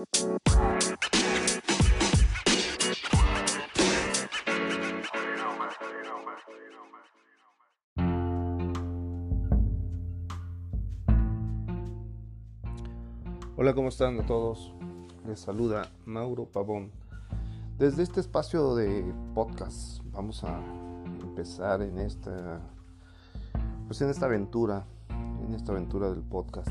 Hola, ¿cómo están a todos? Les saluda Mauro Pavón. Desde este espacio de podcast vamos a empezar en esta pues en esta aventura, en esta aventura del podcast.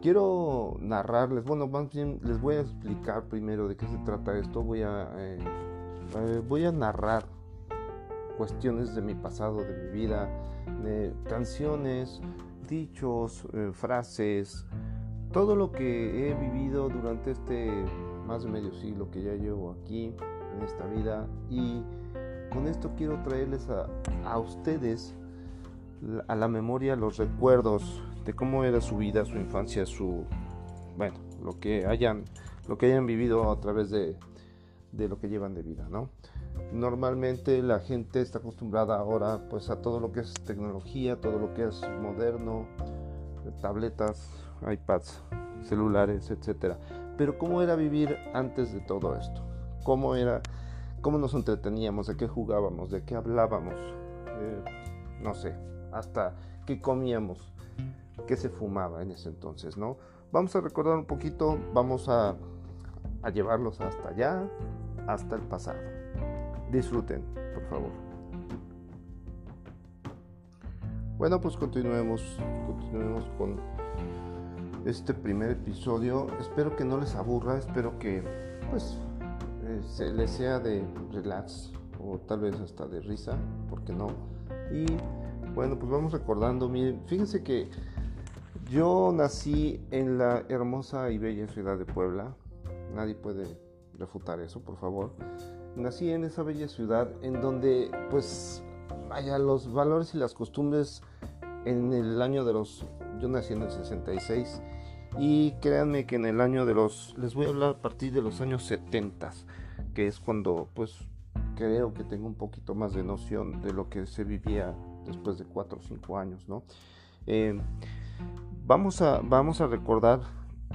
Quiero narrarles, bueno, más bien les voy a explicar primero de qué se trata esto. Voy a eh, eh, voy a narrar cuestiones de mi pasado, de mi vida, canciones, dichos, eh, frases, todo lo que he vivido durante este más de medio siglo que ya llevo aquí en esta vida y con esto quiero traerles a, a ustedes a la memoria los recuerdos de cómo era su vida, su infancia, su bueno, lo que hayan lo que hayan vivido a través de, de lo que llevan de vida, ¿no? Normalmente la gente está acostumbrada ahora pues a todo lo que es tecnología, todo lo que es moderno, tabletas, iPads, celulares, etcétera. Pero cómo era vivir antes de todo esto? ¿Cómo era cómo nos entreteníamos, de qué jugábamos, de qué hablábamos? Eh, no sé, hasta qué comíamos, qué se fumaba en ese entonces, ¿no? Vamos a recordar un poquito, vamos a, llevarlos hasta allá, hasta el pasado. Disfruten, por favor. Bueno, pues continuemos, continuemos con este primer episodio. Espero que no les aburra, espero que pues eh, se les sea de relax o tal vez hasta de risa, porque no. Y bueno, pues vamos recordando, miren, fíjense que yo nací en la hermosa y bella ciudad de Puebla. Nadie puede refutar eso, por favor. Nací en esa bella ciudad en donde pues vaya los valores y las costumbres en el año de los yo nací en el 66 y créanme que en el año de los, les voy a hablar a partir de los años 70, que es cuando pues creo que tengo un poquito más de noción de lo que se vivía después de 4 o 5 años, ¿no? Eh, vamos, a, vamos a recordar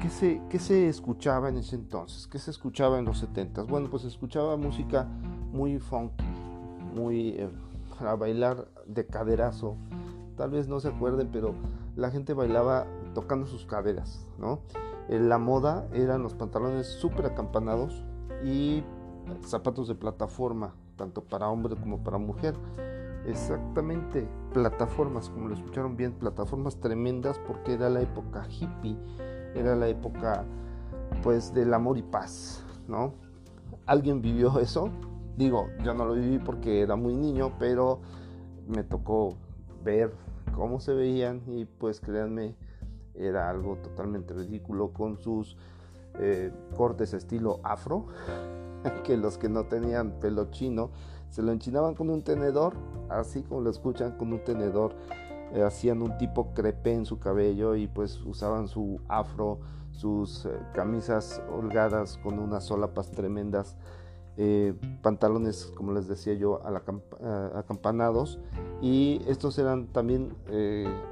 qué se, qué se escuchaba en ese entonces, qué se escuchaba en los 70. Bueno, pues se escuchaba música muy funky, muy eh, a bailar de caderazo. Tal vez no se acuerden, pero la gente bailaba tocando sus caderas, ¿no? Eh, la moda eran los pantalones súper acampanados y zapatos de plataforma, tanto para hombre como para mujer. Exactamente, plataformas, como lo escucharon bien, plataformas tremendas porque era la época hippie, era la época pues del amor y paz, ¿no? ¿Alguien vivió eso? Digo, yo no lo viví porque era muy niño, pero me tocó ver cómo se veían y pues créanme, era algo totalmente ridículo con sus eh, cortes estilo afro, que los que no tenían pelo chino se lo enchinaban con un tenedor, así como lo escuchan, con un tenedor, eh, hacían un tipo crepe en su cabello y pues usaban su afro, sus eh, camisas holgadas con unas solapas tremendas eh, pantalones, como les decía yo, acampanados. Y estos eran también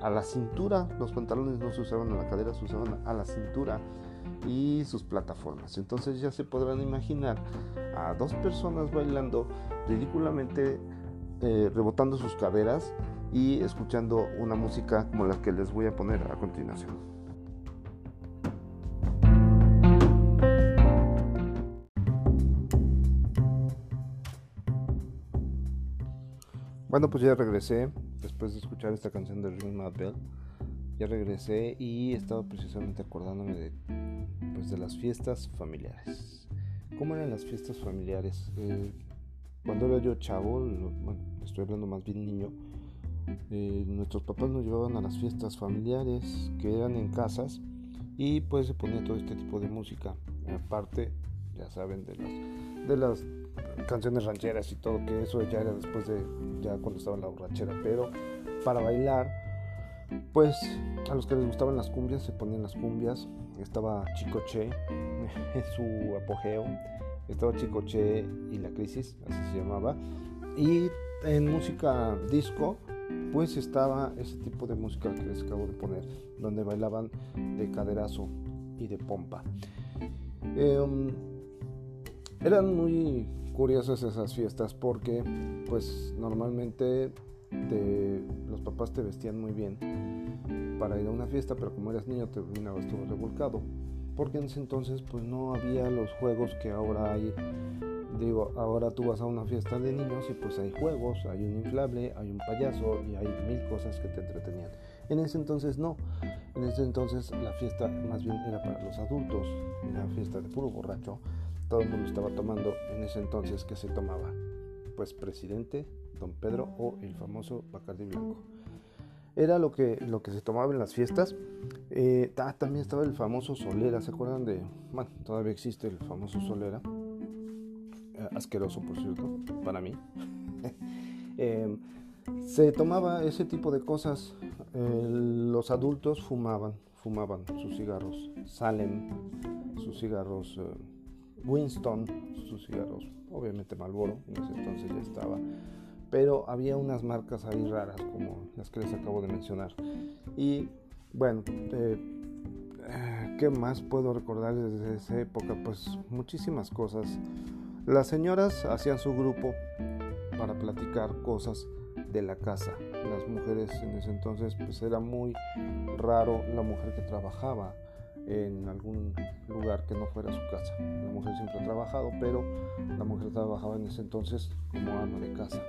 a la cintura. Los pantalones no se usaban a la cadera, se usaban a la cintura y sus plataformas. Entonces ya se podrán imaginar a dos personas bailando ridículamente, eh, rebotando sus caderas y escuchando una música como la que les voy a poner a continuación. Bueno, pues ya regresé después de escuchar esta canción de Ring Bell. Ya regresé y estaba precisamente acordándome de, pues, de las fiestas familiares. ¿Cómo eran las fiestas familiares? Eh, cuando era yo chavo, bueno, estoy hablando más bien niño, eh, nuestros papás nos llevaban a las fiestas familiares que eran en casas y pues se ponía todo este tipo de música. Aparte, ya saben, de las, de las canciones rancheras y todo, que eso ya era después de, ya cuando estaba en la borrachera, pero para bailar, pues a los que les gustaban las cumbias se ponían las cumbias, estaba Chicoche en su apogeo, estaba Chicoche y la crisis, así se llamaba, y en música disco, pues estaba ese tipo de música que les acabo de poner, donde bailaban de caderazo y de pompa. Em, eran muy curiosas esas fiestas porque pues normalmente los papás te vestían muy bien para ir a una fiesta, pero como eras niño terminabas todo revolcado. Porque en ese entonces pues no había los juegos que ahora hay. Digo, ahora tú vas a una fiesta de niños y pues hay juegos, hay un inflable, hay un payaso y hay mil cosas que te entretenían. En ese entonces no. En ese entonces la fiesta más bien era para los adultos, una fiesta de puro borracho. Todo el mundo estaba tomando en ese entonces que se tomaba. Pues presidente, don Pedro o el famoso Bacardi Blanco. Era lo que, lo que se tomaba en las fiestas. Eh, también estaba el famoso Solera, ¿se acuerdan de? Bueno, todavía existe el famoso Solera. Eh, asqueroso, por cierto, para mí. Eh, se tomaba ese tipo de cosas. los adultos fumaban, fumaban sus cigarros Salem, sus cigarros Winston, sus cigarros, obviamente Malboro, en ese entonces ya estaba pero había unas marcas ahí raras como las que les acabo de mencionar. Y bueno, eh, ¿qué más puedo recordar desde esa época? Pues muchísimas cosas. Las señoras hacían su grupo para platicar cosas de la casa. Las mujeres en ese entonces pues era muy raro la mujer que trabajaba en algún lugar que no fuera su casa. La mujer siempre ha trabajado, pero la mujer trabajaba en ese entonces como ama de casa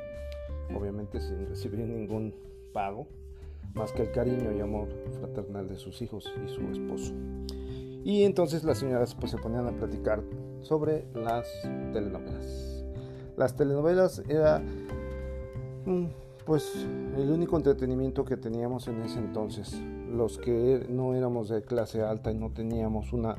obviamente sin recibir ningún pago, más que el cariño y amor fraternal de sus hijos y su esposo. Y entonces las señoras pues se ponían a platicar sobre las telenovelas. Las telenovelas era mm, pues el único entretenimiento que teníamos en ese entonces. Los que no éramos de clase alta y no teníamos una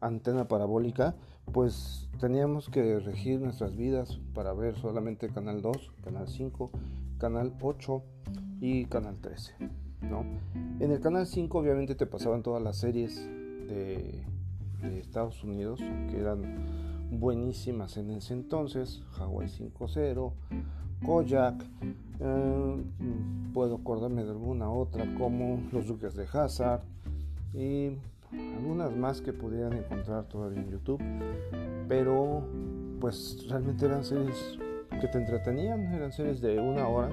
antena parabólica, pues teníamos que regir nuestras vidas para ver solamente Canal 2, Canal 5, Canal 8 y Canal 13. ¿no? En el Canal 5 obviamente te pasaban todas las series de, Estados Unidos que eran buenísimas en ese entonces, Hawaii 5.0, Kojak, eh, puedo acordarme de alguna otra como Los Duques de Hazard y algunas más que pudieran encontrar todavía en YouTube, pero pues realmente eran series que te entretenían, eran series de una hora.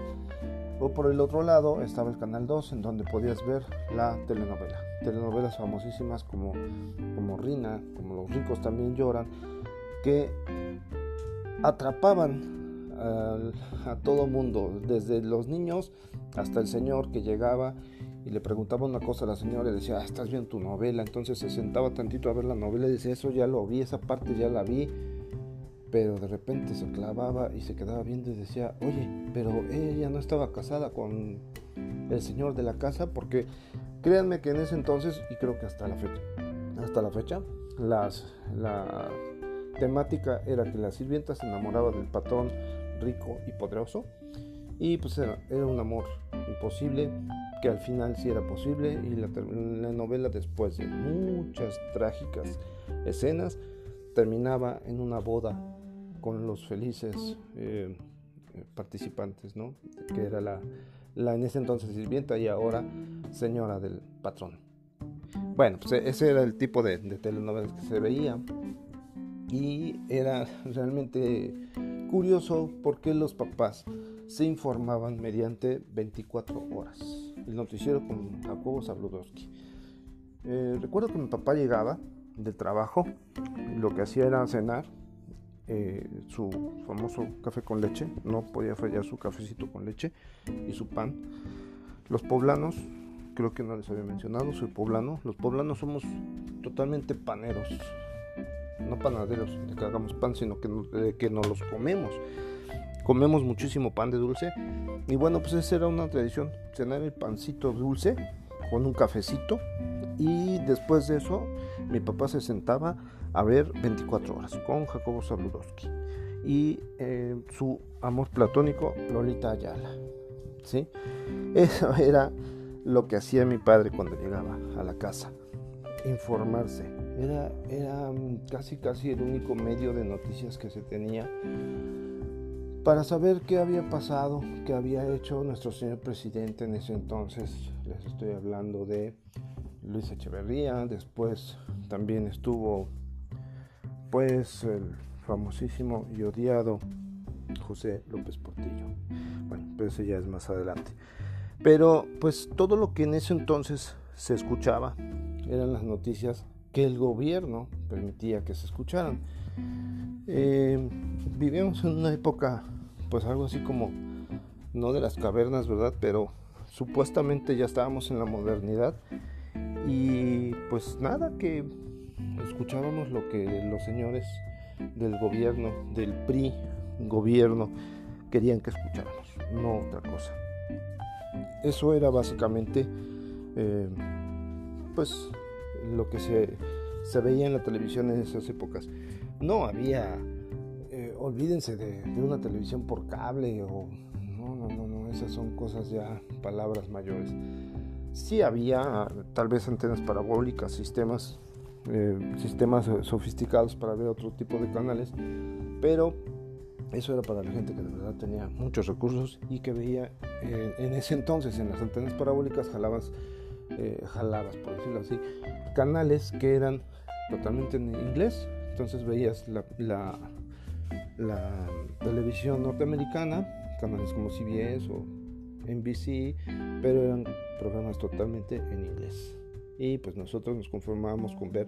O por el otro lado estaba el Canal 2 en donde podías ver la telenovela. Telenovelas famosísimas como, como Rina, como Los ricos también lloran, que atrapaban a, a todo mundo, desde los niños hasta el señor que llegaba y le preguntaba una cosa a la señora y decía, ah, estás viendo tu novela. Entonces se sentaba tantito a ver la novela y decía, eso ya lo vi, esa parte ya la vi. Pero de repente se clavaba y se quedaba viendo y decía, oye, pero ella no estaba casada con el señor de la casa porque créanme que en ese entonces, y creo que hasta la fecha, hasta la fecha, las, la temática era que la sirvienta se enamoraba del patrón rico y poderoso y pues era, un amor imposible que al final sí era posible y la, novela después de muchas trágicas escenas terminaba en una boda con los felices eh, participantes, ¿no? que era la, la en ese entonces sirvienta y ahora señora del patrón. Bueno, pues ese era el tipo de, de telenovelas que se veía y era realmente curioso porque los papás se informaban mediante 24 horas el noticiero con Jacobo Zabludowski. Eh, recuerdo que mi papá llegaba del trabajo lo que hacía era cenar eh, su famoso café con leche, no podía fallar su cafecito con leche y su pan. Los poblanos, creo que no les había mencionado, soy poblano, los poblanos somos totalmente paneros, no panaderos de que hagamos pan, sino que, que nos los comemos. Comemos muchísimo pan de dulce. Y bueno pues esa era una tradición cenar el pancito dulce con un cafecito. Y después de eso mi papá se sentaba a ver 24 horas con Jacobo Zabludowski. Y eh, su amor platónico Lolita Ayala ¿sí? eso era lo que hacía mi padre cuando llegaba a la casa informarse era, era mm, casi casi el único medio de noticias que se tenía para saber qué había pasado, qué había hecho nuestro señor presidente en ese entonces. Les estoy hablando de Luis Echeverría, después también estuvo pues el famosísimo y odiado José López Portillo. Bueno, pero ese ya es más adelante. Pero pues todo lo que en ese entonces se escuchaba eran las noticias que el gobierno permitía que se escucharan. Eh, vivimos en una época pues algo así como no de las cavernas, ¿verdad? Pero supuestamente ya estábamos en la modernidad y pues nada que escuchábamos lo que los señores del gobierno, del PRI gobierno, querían que escucháramos, no otra cosa. Eso era básicamente eh, pues lo que se, se, veía en la televisión en esas épocas. No había, eh, olvídense de, una televisión por cable o no, no, no, esas son cosas ya, palabras mayores. Sí había tal vez antenas parabólicas, sistemas eh, sistemas sofisticados para ver otro tipo de canales, pero eso era para la gente que de verdad tenía muchos recursos y que veía eh, en ese entonces en las antenas parabólicas jalabas, eh, jalabas por decirlo así, canales que eran totalmente en inglés, entonces veías la, televisión norteamericana, canales como CBS o NBC, pero eran programas totalmente en inglés y pues nosotros nos conformábamos con ver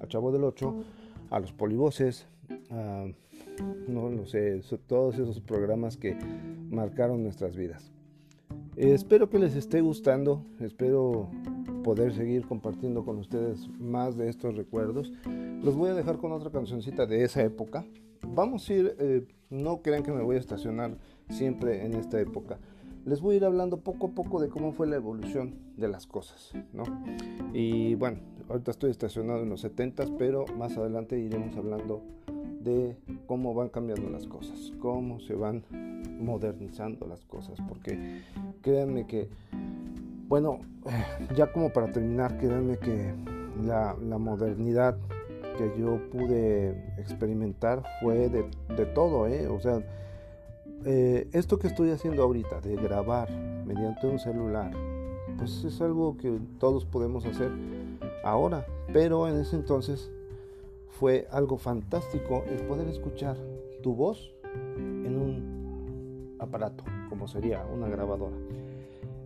a Chavo del 8, a los polivoces, a, no lo sé, todos esos programas que marcaron nuestras vidas. Espero que les esté gustando, espero poder seguir compartiendo con ustedes más de estos recuerdos. Los voy a dejar con otra cancioncita de esa época. Vamos a ir, eh, no crean que me voy a estacionar siempre en esta época les voy a ir hablando poco a poco de cómo fue la evolución de las cosas, ¿no? Y bueno, ahorita estoy estacionado en los 70 pero más adelante iremos hablando de cómo van cambiando las cosas, cómo se van modernizando las cosas, porque créanme que, bueno, ya como para terminar, créanme que la, la modernidad que yo pude experimentar fue de, de todo, ¿eh? O sea, eh, esto que estoy haciendo ahorita, de grabar mediante un celular, pues es algo que todos podemos hacer ahora, pero en ese entonces fue algo fantástico el poder escuchar tu voz en un aparato, como sería una grabadora.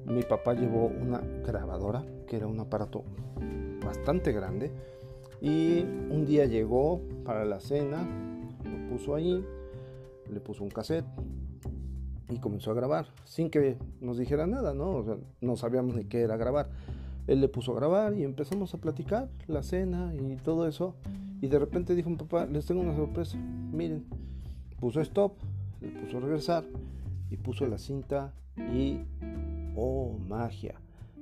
Mi papá llevó una grabadora, que era un aparato bastante grande, y un día llegó para la cena, lo puso ahí, le puso un cassette, y comenzó a grabar, sin que nos dijera nada, ¿no? no sabíamos ni qué era grabar. Él le puso a grabar y empezamos a platicar la cena y todo eso. Y de repente dijo mi papá, les tengo una sorpresa. Miren, puso stop, le puso regresar y puso la cinta y, oh, magia.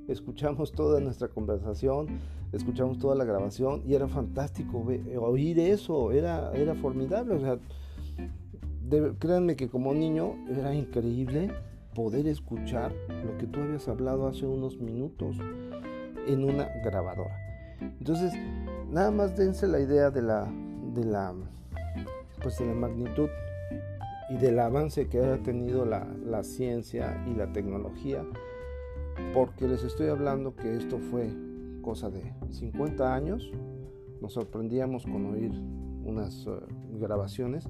Escuchamos toda nuestra conversación, escuchamos toda la grabación y era fantástico oír eso, era, era formidable. O sea, créanme que como niño era increíble poder escuchar lo que tú habías hablado hace unos minutos en una grabadora. Entonces, nada más dense la idea de la, de la, pues de la magnitud y del avance que ha tenido la, la ciencia y la tecnología, porque les estoy hablando que esto fue cosa de 50 años, nos sorprendíamos con oír unas uh, grabaciones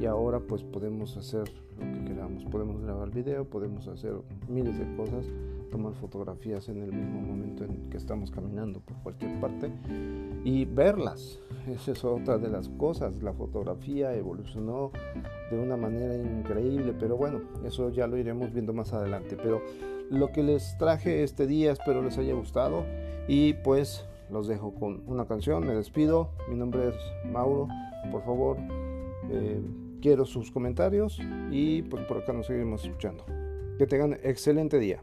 y ahora pues podemos hacer lo que queramos, podemos grabar video, podemos hacer miles de cosas, tomar fotografías en el mismo momento en que estamos caminando por cualquier parte y verlas. Esa es otra de las cosas, la fotografía evolucionó de una manera increíble, pero bueno, eso ya lo iremos viendo más adelante, pero lo que les traje este día espero les haya gustado y pues los dejo con una canción, me despido, mi nombre es Mauro, por favor eh, quiero sus comentarios y pues por acá nos seguimos escuchando. Que tengan excelente día.